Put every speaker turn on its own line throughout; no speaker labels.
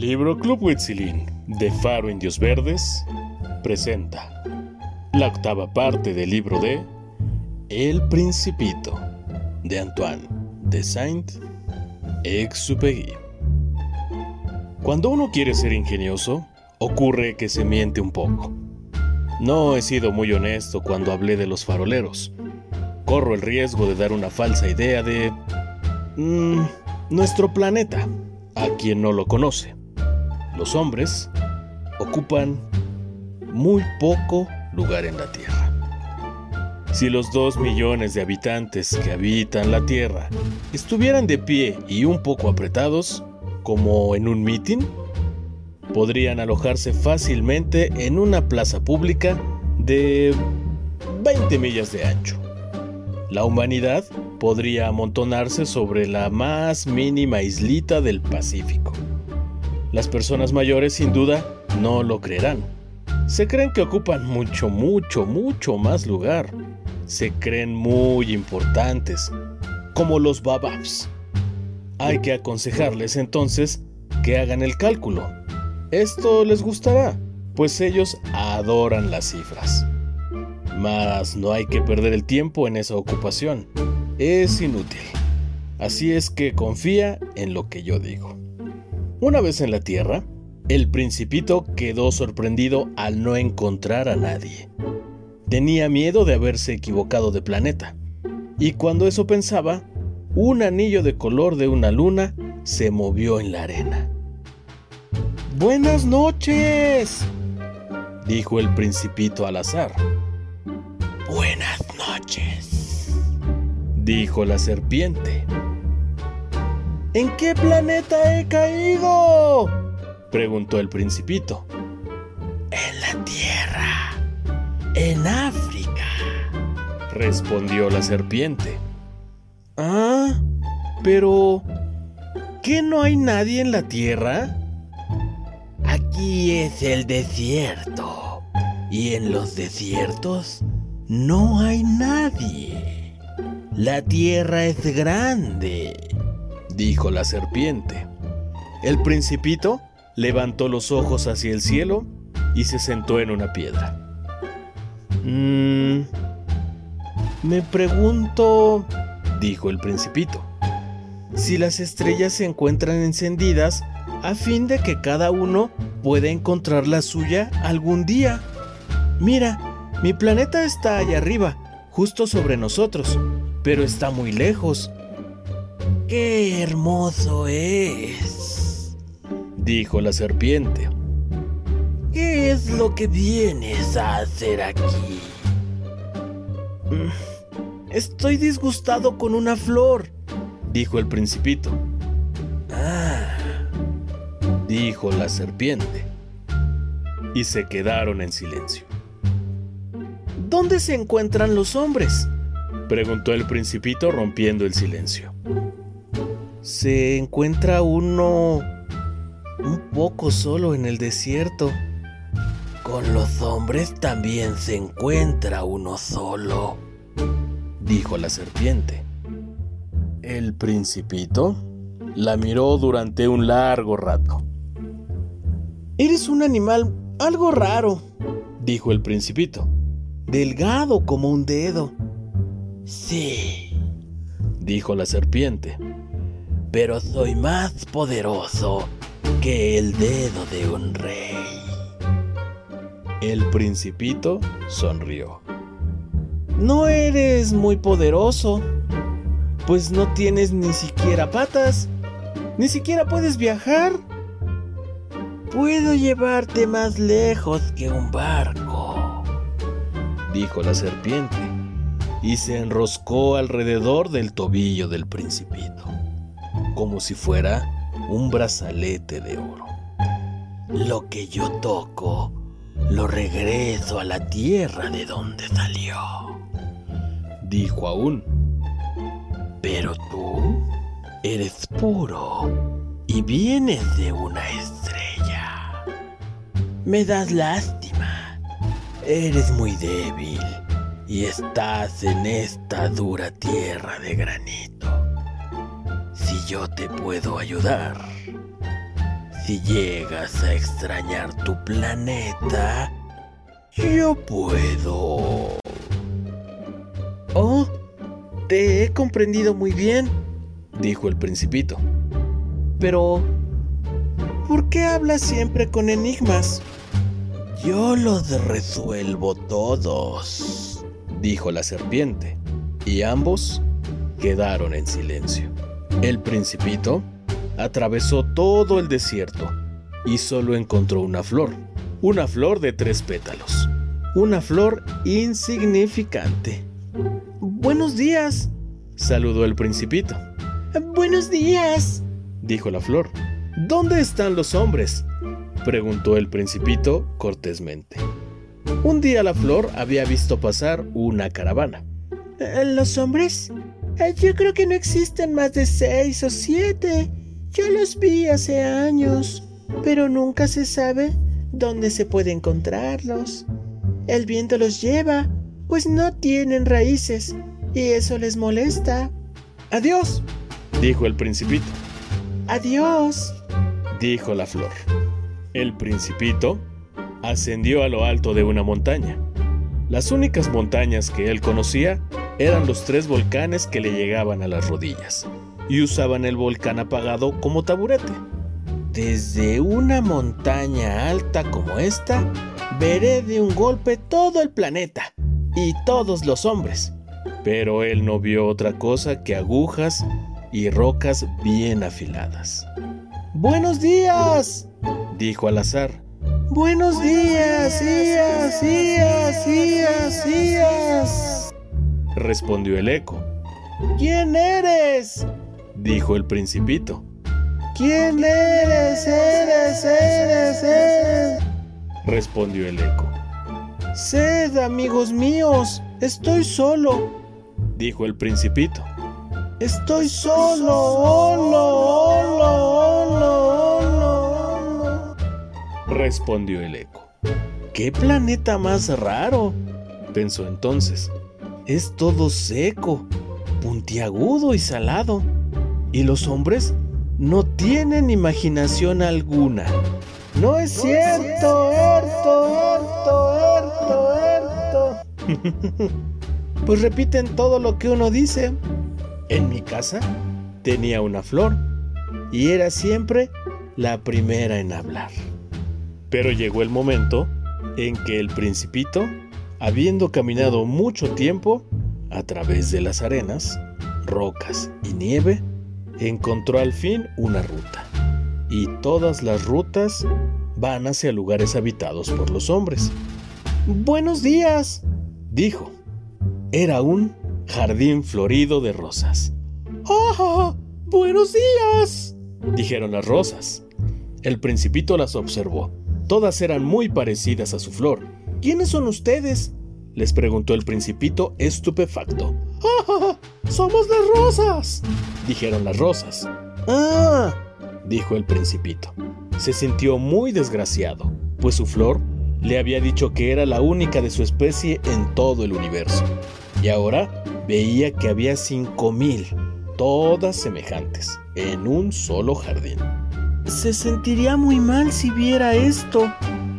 Libro Club Huitzilín de Faro Indios Verdes presenta la octava parte del libro de El Principito de Antoine de Saint-Exupéry. Cuando uno quiere ser ingenioso, ocurre que se miente un poco. No he sido muy honesto cuando hablé de los faroleros. Corro el riesgo de dar una falsa idea de... Mm, nuestro planeta, a quien no lo conoce. Los hombres ocupan muy poco lugar en la Tierra. Si los dos millones de habitantes que habitan la Tierra estuvieran de pie y un poco apretados, como en un mitin, podrían alojarse fácilmente en una plaza pública de 20 millas de ancho la humanidad podría amontonarse sobre la más mínima islita del Pacífico. Las personas mayores sin duda no lo creerán. Se creen que ocupan mucho, mucho, mucho más lugar. Se creen muy importantes, como los bababs. Hay que aconsejarles entonces que hagan el cálculo. Esto les gustará, pues ellos adoran las cifras. Mas no hay que perder el tiempo en esa ocupación. Es inútil. Así es que confía en lo que yo digo. Una vez en la Tierra, el principito quedó sorprendido al no encontrar a nadie. Tenía miedo de haberse equivocado de planeta. Y cuando eso pensaba, un anillo de color de una luna se movió en la arena. Buenas noches, dijo el principito al azar.
Buenas noches,
dijo la serpiente. ¿En qué planeta he caído? preguntó el principito.
En la Tierra, en África,
respondió la serpiente. Ah, pero... ¿Qué no hay nadie en la Tierra?
Aquí es el desierto. Y en los desiertos no hay nadie. La tierra es grande,
dijo la serpiente. El principito levantó los ojos hacia el cielo y se sentó en una piedra. Mmm. Me pregunto, dijo el principito, si las estrellas se encuentran encendidas a fin de que cada uno pueda encontrar la suya algún día. Mira, mi planeta está allá arriba, justo sobre nosotros, pero está muy lejos.
¡Qué hermoso es!
dijo la serpiente.
¿Qué es lo que vienes a hacer aquí?
Mm, estoy disgustado con una flor, dijo el principito.
Ah,
dijo la serpiente. Y se quedaron en silencio. ¿Dónde se encuentran los hombres? preguntó el principito rompiendo el silencio. Se encuentra uno un poco solo en el desierto.
Con los hombres también se encuentra uno solo, dijo la serpiente.
El principito la miró durante un largo rato. Eres un animal algo raro, dijo el principito delgado como un dedo.
Sí,
dijo la serpiente.
Pero soy más poderoso que el dedo de un rey.
El principito sonrió. No eres muy poderoso, pues no tienes ni siquiera patas, ni siquiera puedes viajar.
Puedo llevarte más lejos que un barco
dijo la serpiente, y se enroscó alrededor del tobillo del principito, como si fuera un brazalete de oro.
Lo que yo toco, lo regreso a la tierra de donde salió,
dijo aún.
Pero tú eres puro y vienes de una estrella. Me das lástima Eres muy débil y estás en esta dura tierra de granito. Si yo te puedo ayudar, si llegas a extrañar tu planeta, yo puedo...
Oh, te he comprendido muy bien, dijo el principito. Pero, ¿por qué hablas siempre con enigmas?
Yo los resuelvo todos, dijo la serpiente, y ambos quedaron en silencio. El principito atravesó todo el desierto y solo encontró una flor, una flor de tres pétalos, una flor insignificante.
Buenos días, saludó el principito.
Buenos días,
dijo la flor. ¿Dónde están los hombres? preguntó el principito cortésmente. Un día la flor había visto pasar una caravana.
¿Los hombres? Eh, yo creo que no existen más de seis o siete. Yo los vi hace años, pero nunca se sabe dónde se puede encontrarlos. El viento los lleva, pues no tienen raíces, y eso les molesta.
Adiós, dijo el principito.
Adiós,
dijo la flor. El principito ascendió a lo alto de una montaña. Las únicas montañas que él conocía eran los tres volcanes que le llegaban a las rodillas y usaban el volcán apagado como taburete.
Desde una montaña alta como esta, veré de un golpe todo el planeta y todos los hombres.
Pero él no vio otra cosa que agujas y rocas bien afiladas.
¡Buenos días!
dijo al azar.
¡Buenos días! ¡Días! ¡Días! ¡Días! ¡Días!
Respondió el eco.
¿Quién eres?
dijo el principito.
¿Quién eres? Eres, eres, eres.
respondió el eco.
Sed, amigos míos, estoy solo,
dijo el principito.
Estoy solo, holo, holo, holo,
respondió el eco. ¡Qué planeta más raro! pensó entonces. Es todo seco, puntiagudo y salado. Y los hombres no tienen imaginación alguna.
No es cierto, harto, harto, harto, harto.
pues repiten todo lo que uno dice. En mi casa tenía una flor y era siempre la primera en hablar. Pero llegó el momento en que el principito, habiendo caminado mucho tiempo a través de las arenas, rocas y nieve, encontró al fin una ruta. Y todas las rutas van hacia lugares habitados por los hombres.
Buenos días,
dijo. Era un jardín florido de rosas.
¡Ah! ¡Buenos días!
dijeron las rosas. El principito las observó. Todas eran muy parecidas a su flor.
¿Quiénes son ustedes?
les preguntó el principito estupefacto.
¡Ah! ¡Somos las rosas!
dijeron las rosas.
¡Ah!
dijo el principito. Se sintió muy desgraciado, pues su flor le había dicho que era la única de su especie en todo el universo. Y ahora veía que había cinco mil, todas semejantes, en un solo jardín.
Se sentiría muy mal si viera esto.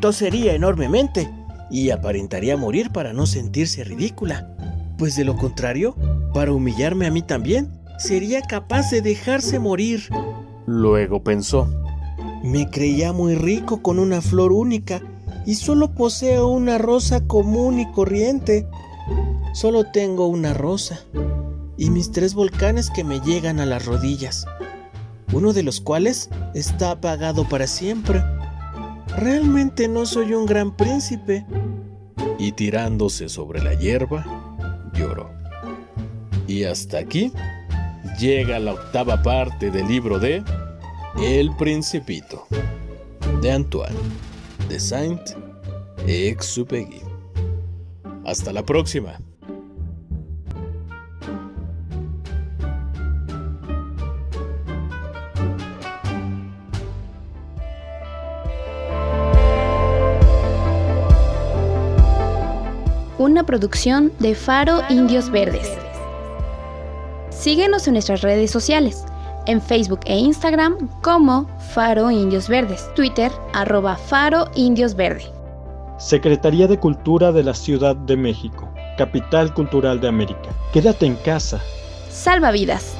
Tosería enormemente y aparentaría morir para no sentirse ridícula. Pues de lo contrario, para humillarme a mí también, sería capaz de dejarse morir.
Luego pensó,
me creía muy rico con una flor única y solo poseo una rosa común y corriente. Solo tengo una rosa y mis tres volcanes que me llegan a las rodillas, uno de los cuales está apagado para siempre. Realmente no soy un gran príncipe.
Y tirándose sobre la hierba, lloró. Y hasta aquí llega la octava parte del libro de El Principito, de Antoine de Saint-Exupéry. Hasta la próxima.
Una producción de Faro Indios Verdes. Síguenos en nuestras redes sociales en Facebook e Instagram como Faro Indios Verdes, Twitter arroba Faro Indios Verde.
Secretaría de Cultura de la Ciudad de México, Capital Cultural de América. Quédate en casa.
Salva vidas.